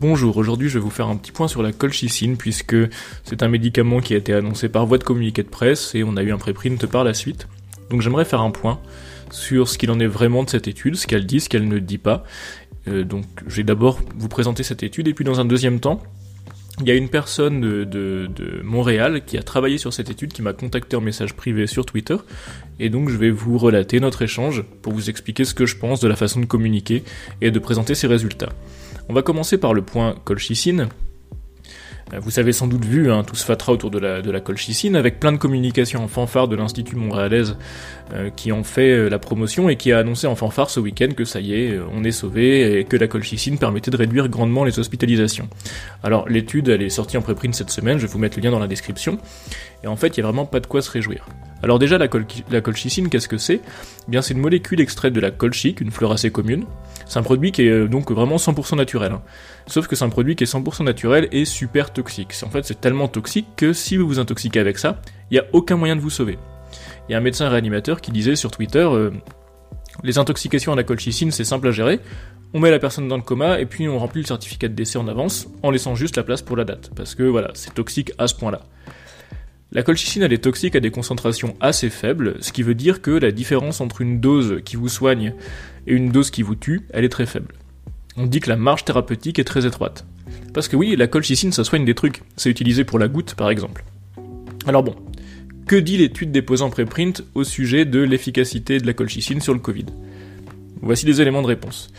Bonjour, aujourd'hui je vais vous faire un petit point sur la colchicine puisque c'est un médicament qui a été annoncé par voie de communiqué de presse et on a eu un préprint par la suite. Donc j'aimerais faire un point sur ce qu'il en est vraiment de cette étude, ce qu'elle dit, ce qu'elle ne dit pas. Euh, donc je vais d'abord vous présenter cette étude et puis dans un deuxième temps, il y a une personne de, de, Montréal qui a travaillé sur cette étude, qui m'a contacté en message privé sur Twitter, et donc je vais vous relater notre échange pour vous expliquer ce que je pense de la façon de communiquer et de présenter ses résultats. On va commencer par le point colchicine. Euh, vous avez sans doute vu hein, tout ce fatras autour de la, colchicine, avec plein de communications en fanfare de l'Institut montréalaise euh, qui ont fait euh, la promotion et qui a annoncé en fanfare ce week-end que ça y est, on est sauvé et que la colchicine permettait de réduire grandement les hospitalisations. Alors l'étude, elle est sortie en préprint cette semaine, je vais vous mettre le lien dans la description, et en fait, il n'y a vraiment pas de quoi se réjouir. Alors déjà, la, colchicine, qu'est-ce que c'est? Eh Bien, c'est une molécule extraite de la colchique, une fleur assez commune. C'est un produit qui est euh, donc vraiment 100% naturel. Hein. Sauf que c'est un produit qui est 100% naturel et super toxique. En fait, c'est tellement toxique que si vous vous intoxiquez avec ça, il n'y a aucun moyen de vous sauver. Il y a un médecin réanimateur qui disait sur Twitter, euh, les intoxications à la colchicine, c'est simple à gérer. On met la personne dans le coma et puis on remplit le certificat de décès en avance en laissant juste la place pour la date. Parce que voilà, c'est toxique à ce point-là. La colchicine elle est toxique à des concentrations assez faibles, ce qui veut dire que la différence entre une dose qui vous soigne et une dose qui vous tue, elle est très faible. On dit que la marge thérapeutique est très étroite. Parce que oui, la colchicine ça soigne des trucs, c'est utilisé pour la goutte par exemple. Alors bon, que dit l'étude déposée en préprint au sujet de l'efficacité de la colchicine sur le Covid? Voici des éléments de réponse.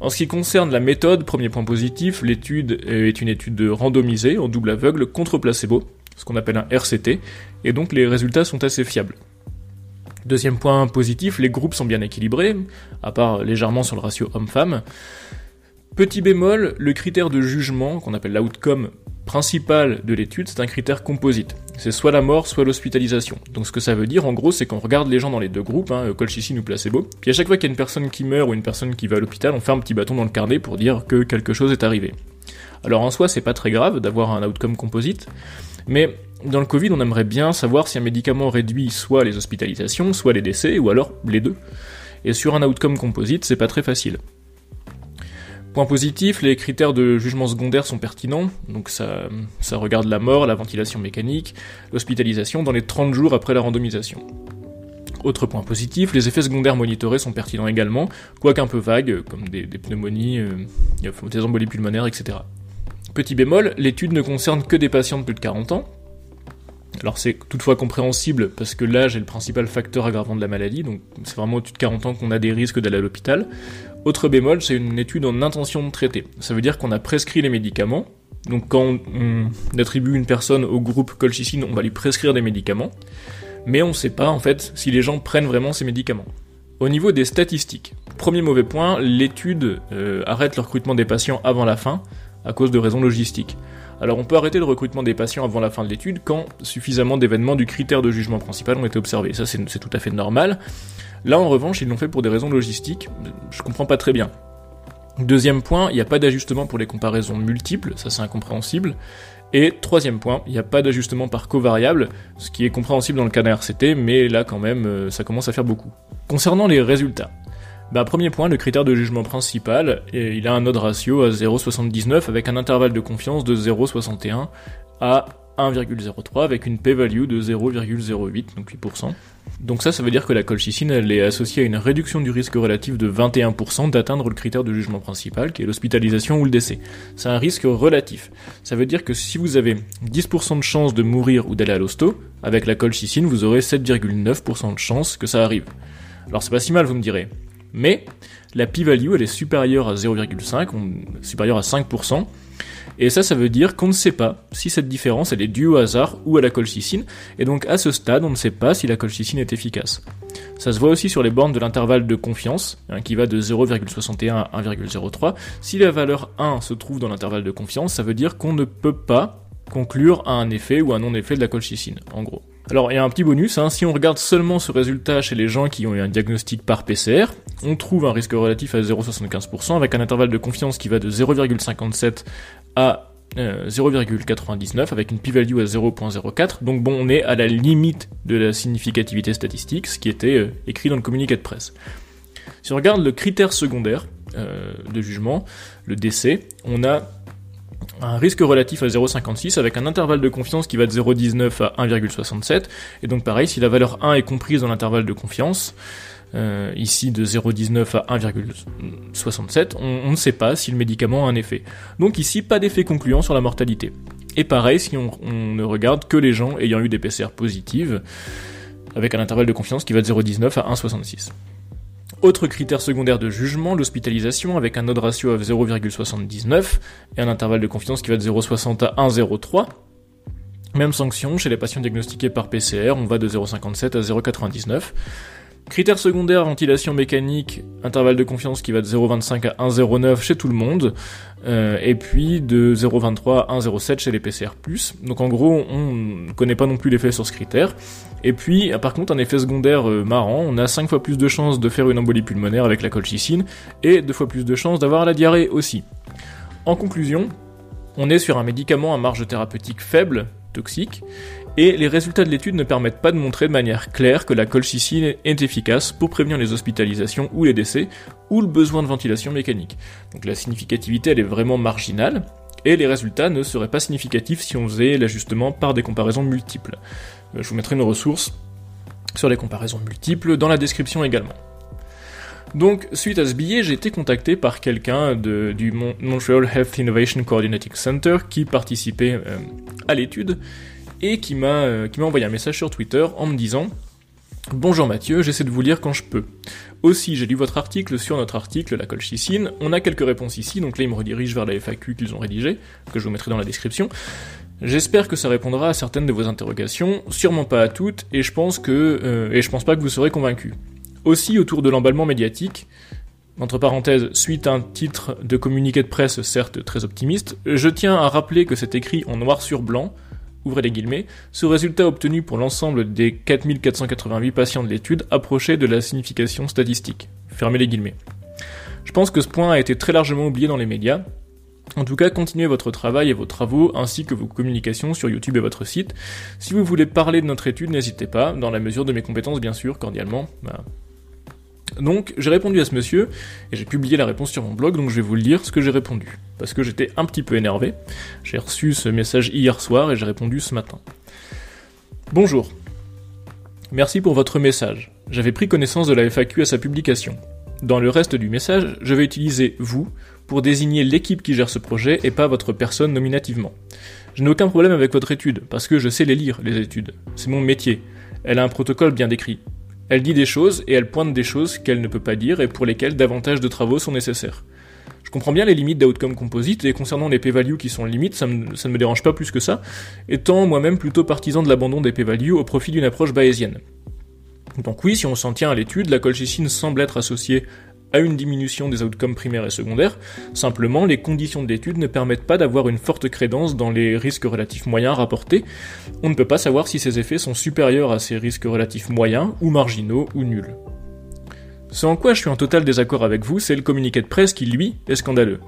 En ce qui concerne la méthode, premier point positif, l'étude est une étude randomisée en double aveugle contre placebo, ce qu'on appelle un RCT, et donc les résultats sont assez fiables. Deuxième point positif, les groupes sont bien équilibrés, à part légèrement sur le ratio homme-femme. Petit bémol, le critère de jugement, qu'on appelle l'outcome principal de l'étude, c'est un critère composite. C'est soit la mort, soit l'hospitalisation. Donc ce que ça veut dire, en gros, c'est qu'on regarde les gens dans les deux groupes, hein, colchicine ou placebo, puis à chaque fois qu'il y a une personne qui meurt ou une personne qui va à l'hôpital, on fait un petit bâton dans le carnet pour dire que quelque chose est arrivé. Alors en soi, c'est pas très grave d'avoir un outcome composite, mais dans le Covid, on aimerait bien savoir si un médicament réduit soit les hospitalisations, soit les décès, ou alors les deux. Et sur un outcome composite, c'est pas très facile. Point positif, les critères de jugement secondaire sont pertinents, donc ça, regarde la mort, la ventilation mécanique, l'hospitalisation dans les 30 jours après la randomisation. Autre point positif, les effets secondaires monitorés sont pertinents également, quoique un peu vagues, comme des, pneumonies, euh, des embolies pulmonaires, etc. Petit bémol, l'étude ne concerne que des patients de plus de 40 ans. Alors c'est toutefois compréhensible parce que l'âge est le principal facteur aggravant de la maladie, donc c'est vraiment au-dessus de 40 ans qu'on a des risques d'aller à l'hôpital. Autre bémol, c'est une étude en intention de traiter. Ça veut dire qu'on a prescrit les médicaments, donc quand on attribue une personne au groupe colchicine, on va lui prescrire des médicaments, mais on ne sait pas en fait si les gens prennent vraiment ces médicaments. Au niveau des statistiques, premier mauvais point, l'étude euh, arrête le recrutement des patients avant la fin, à cause de raisons logistiques. Alors on peut arrêter le recrutement des patients avant la fin de l'étude quand suffisamment d'événements du critère de jugement principal ont été observés. Ça c'est tout à fait normal. Là en revanche ils l'ont fait pour des raisons logistiques. Je comprends pas très bien. Deuxième point, il n'y a pas d'ajustement pour les comparaisons multiples, ça c'est incompréhensible. Et troisième point, il n'y a pas d'ajustement par covariable, ce qui est compréhensible dans le cas d'un RCT, mais là quand même euh, ça commence à faire beaucoup. Concernant les résultats, bah, premier point, le critère de jugement principal, et il a un odd ratio à 0,79 avec un intervalle de confiance de 0,61 à 1,03 avec une p-value de 0,08, donc 8%. Donc ça, ça veut dire que la colchicine, elle est associée à une réduction du risque relatif de 21% d'atteindre le critère de jugement principal, qui est l'hospitalisation ou le décès. C'est un risque relatif. Ça veut dire que si vous avez 10% de chance de mourir ou d'aller à l'hosto, avec la colchicine, vous aurez 7,9% de chance que ça arrive. Alors c'est pas si mal, vous me direz mais la p-value elle est supérieure à 0,5, supérieure à 5%, et ça ça veut dire qu'on ne sait pas si cette différence elle est due au hasard ou à la colchicine, et donc à ce stade on ne sait pas si la colchicine est efficace. Ça se voit aussi sur les bornes de l'intervalle de confiance, hein, qui va de 0,61 à 1,03. Si la valeur 1 se trouve dans l'intervalle de confiance, ça veut dire qu'on ne peut pas conclure à un effet ou un non-effet de la colchicine, en gros. Alors il y a un petit bonus, hein. si on regarde seulement ce résultat chez les gens qui ont eu un diagnostic par PCR, on trouve un risque relatif à 0,75% avec un intervalle de confiance qui va de 0,57 à 0,99 euh, avec une p-value à 0.04. Donc bon, on est à la limite de la significativité statistique, ce qui était euh, écrit dans le communiqué de presse. Si on regarde le critère secondaire euh, de jugement, le décès, on a un risque relatif à 0,56 avec un intervalle de confiance qui va de 0,19 à 1,67. Et donc pareil, si la valeur 1 est comprise dans l'intervalle de confiance, euh, ici de 0,19 à 1,67, on, ne sait pas si le médicament a un effet. Donc ici, pas d'effet concluant sur la mortalité. Et pareil, si on, ne regarde que les gens ayant eu des PCR positives, avec un intervalle de confiance qui va de 0,19 à 1,66. Autre critère secondaire de jugement, l'hospitalisation avec un odd ratio à 0,79 et un intervalle de confiance qui va de 0,60 à 1,03. Même sanction chez les patients diagnostiqués par PCR, on va de 0,57 à 0,99. Critères secondaires, ventilation mécanique, intervalle de confiance qui va de 0,25 à 1,09 chez tout le monde, euh, et puis de 0,23 à 1,07 chez les PCR+. Donc en gros, on ne connaît pas non plus l'effet sur ce critère. Et puis, par contre, un effet secondaire euh, marrant, on a 5 fois plus de chances de faire une embolie pulmonaire avec la colchicine, et 2 fois plus de chances d'avoir la diarrhée aussi. En conclusion, on est sur un médicament à marge thérapeutique faible, toxique, et les résultats de l'étude ne permettent pas de montrer de manière claire que la colchicine est efficace pour prévenir les hospitalisations ou les décès, ou le besoin de ventilation mécanique. Donc la significativité elle est vraiment marginale, et les résultats ne seraient pas significatifs si on faisait l'ajustement par des comparaisons multiples. Euh, je vous mettrai une ressource sur les comparaisons multiples dans la description également. Donc, suite à ce billet, j'ai été contacté par quelqu'un du Montreal Health Innovation Coordinating Center qui participait euh, à l'étude et qui m'a euh, qui m'a envoyé un message sur Twitter en me disant Bonjour Mathieu, j'essaie de vous lire quand je peux. Aussi, j'ai lu votre article sur notre article, la colchicine. On a quelques réponses ici, donc là il me redirige vers la FAQ qu'ils ont rédigée, que je vous mettrai dans la description. J'espère que ça répondra à certaines de vos interrogations, sûrement pas à toutes, et je pense que euh, et je pense pas que vous serez convaincu. Aussi autour de l'emballement médiatique, entre parenthèses, suite à un titre de communiqué de presse certes très optimiste, je tiens à rappeler que c'est écrit en noir sur blanc ouvrez les guillemets, ce résultat obtenu pour l'ensemble des 4488 patients de l'étude approchait de la signification statistique. Fermez les guillemets. Je pense que ce point a été très largement oublié dans les médias. En tout cas, continuez votre travail et vos travaux, ainsi que vos communications sur YouTube et votre site. Si vous voulez parler de notre étude, n'hésitez pas, dans la mesure de mes compétences bien sûr, cordialement. Bah, donc j'ai répondu à ce monsieur, et j'ai publié la réponse sur mon blog, donc je vais vous le dire ce que j'ai répondu. Parce que j'étais un petit peu énervé. J'ai reçu ce message hier soir et j'ai répondu ce matin. Bonjour. Merci pour votre message. J'avais pris connaissance de la FAQ à sa publication. Dans le reste du message, je vais utiliser vous pour désigner l'équipe qui gère ce projet et pas votre personne nominativement. Je n'ai aucun problème avec votre étude, parce que je sais les lire, les études. C'est mon métier. Elle a un protocole bien décrit. Elle dit des choses et elle pointe des choses qu'elle ne peut pas dire et pour lesquelles davantage de travaux sont nécessaires. Je comprends bien les limites d'outcome composite et concernant les p-values qui sont limites, ça, ne me dérange pas plus que ça, étant moi-même plutôt partisan de l'abandon des p-values au profit d'une approche bayésienne. Donc oui, si on s'en tient à l'étude, la colchicine semble être associée à une diminution des outcomes primaires et secondaires, simplement les conditions de ne permettent pas d'avoir une forte crédence dans les risques relatifs moyens rapportés. On ne peut pas savoir si ces effets sont supérieurs à ces risques relatifs moyens, ou marginaux, ou nuls. Ce en quoi je suis en total désaccord avec vous, c'est le communiqué de presse qui, lui, est scandaleux.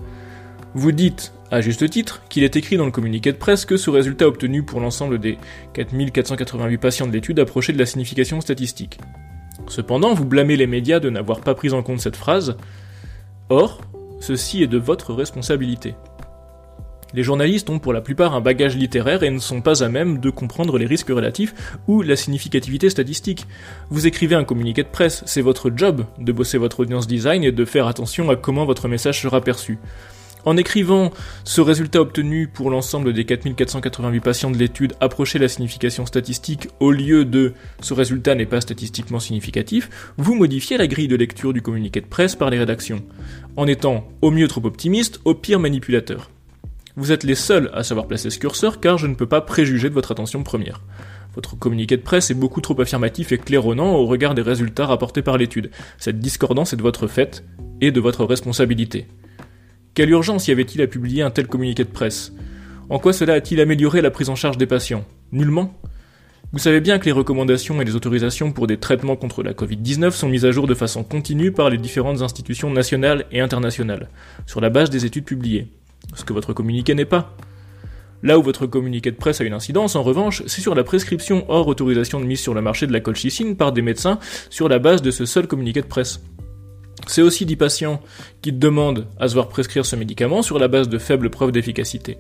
Vous dites, à juste titre, qu'il est écrit dans le communiqué de presse que ce résultat obtenu pour l'ensemble des 4488 patients de l'étude approchait de la signification statistique. Cependant, vous blâmez les médias de n'avoir pas pris en compte cette phrase. Or, ceci est de votre responsabilité. Les journalistes ont pour la plupart un bagage littéraire et ne sont pas à même de comprendre les risques relatifs ou la significativité statistique. Vous écrivez un communiqué de presse, c'est votre job de bosser votre audience design et de faire attention à comment votre message sera perçu. En écrivant ce résultat obtenu pour l'ensemble des 4488 patients de l'étude approchait la signification statistique au lieu de ce résultat n'est pas statistiquement significatif, vous modifiez la grille de lecture du communiqué de presse par les rédactions, en étant au mieux trop optimiste, au pire manipulateur. Vous êtes les seuls à savoir placer ce curseur car je ne peux pas préjuger de votre attention première. Votre communiqué de presse est beaucoup trop affirmatif et claironnant au regard des résultats rapportés par l'étude. Cette discordance est de votre fait et de votre responsabilité. Quelle urgence y avait-il à publier un tel communiqué de presse? En quoi cela a-t-il amélioré la prise en charge des patients? Nullement. Vous savez bien que les recommandations et les autorisations pour des traitements contre la Covid-19 sont mises à jour de façon continue par les différentes institutions nationales et internationales, sur la base des études publiées. Ce que votre communiqué n'est pas. Là où votre communiqué de presse a une incidence, en revanche, c'est sur la prescription hors autorisation de mise sur le marché de la colchicine par des médecins sur la base de ce seul communiqué de presse. C'est aussi 10 patients qui demandent à se voir prescrire ce médicament sur la base de faibles preuves d'efficacité.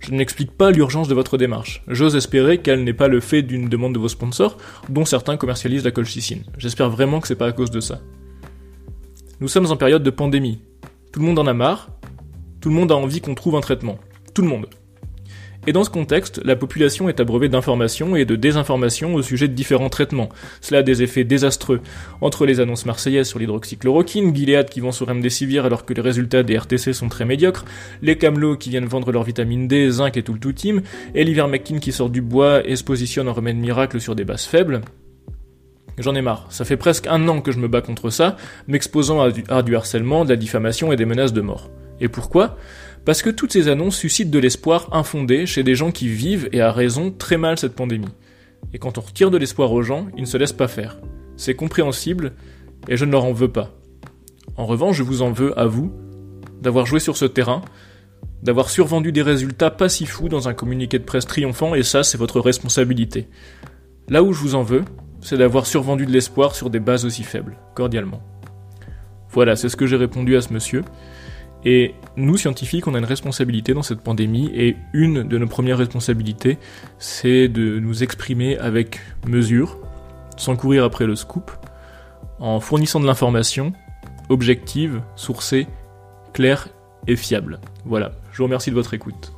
Je n'explique pas l'urgence de votre démarche. J'ose espérer qu'elle n'est pas le fait d'une demande de vos sponsors, dont certains commercialisent la colchicine. J'espère vraiment que c'est pas à cause de ça. Nous sommes en période de pandémie. Tout le monde en a marre. Tout le monde a envie qu'on trouve un traitement. Tout le monde. Et dans ce contexte, la population est abreuvée d'informations et de désinformations au sujet de différents traitements. Cela a des effets désastreux. Entre les annonces marseillaises sur l'hydroxychloroquine, Gilead qui vend sur Remdesivir alors que les résultats des RTC sont très médiocres, les Camelots qui viennent vendre leur vitamine D, zinc et tout le tout team, et l'ivermectine qui sort du bois et se positionne en remède miracle sur des bases faibles. J'en ai marre. Ça fait presque un an que je me bats contre ça, m'exposant à du, à du harcèlement, de la diffamation et des menaces de mort. Et pourquoi? Parce que toutes ces annonces suscitent de l'espoir infondé chez des gens qui vivent, et à raison, très mal cette pandémie. Et quand on retire de l'espoir aux gens, ils ne se laissent pas faire. C'est compréhensible, et je ne leur en veux pas. En revanche, je vous en veux à vous, d'avoir joué sur ce terrain, d'avoir survendu des résultats pas si fous dans un communiqué de presse triomphant, et ça, c'est votre responsabilité. Là où je vous en veux, c'est d'avoir survendu de l'espoir sur des bases aussi faibles, cordialement. Voilà, c'est ce que j'ai répondu à ce monsieur. Et nous, scientifiques, on a une responsabilité dans cette pandémie, et une de nos premières responsabilités, c'est de nous exprimer avec mesure, sans courir après le scoop, en fournissant de l'information objective, sourcée, claire et fiable. Voilà, je vous remercie de votre écoute.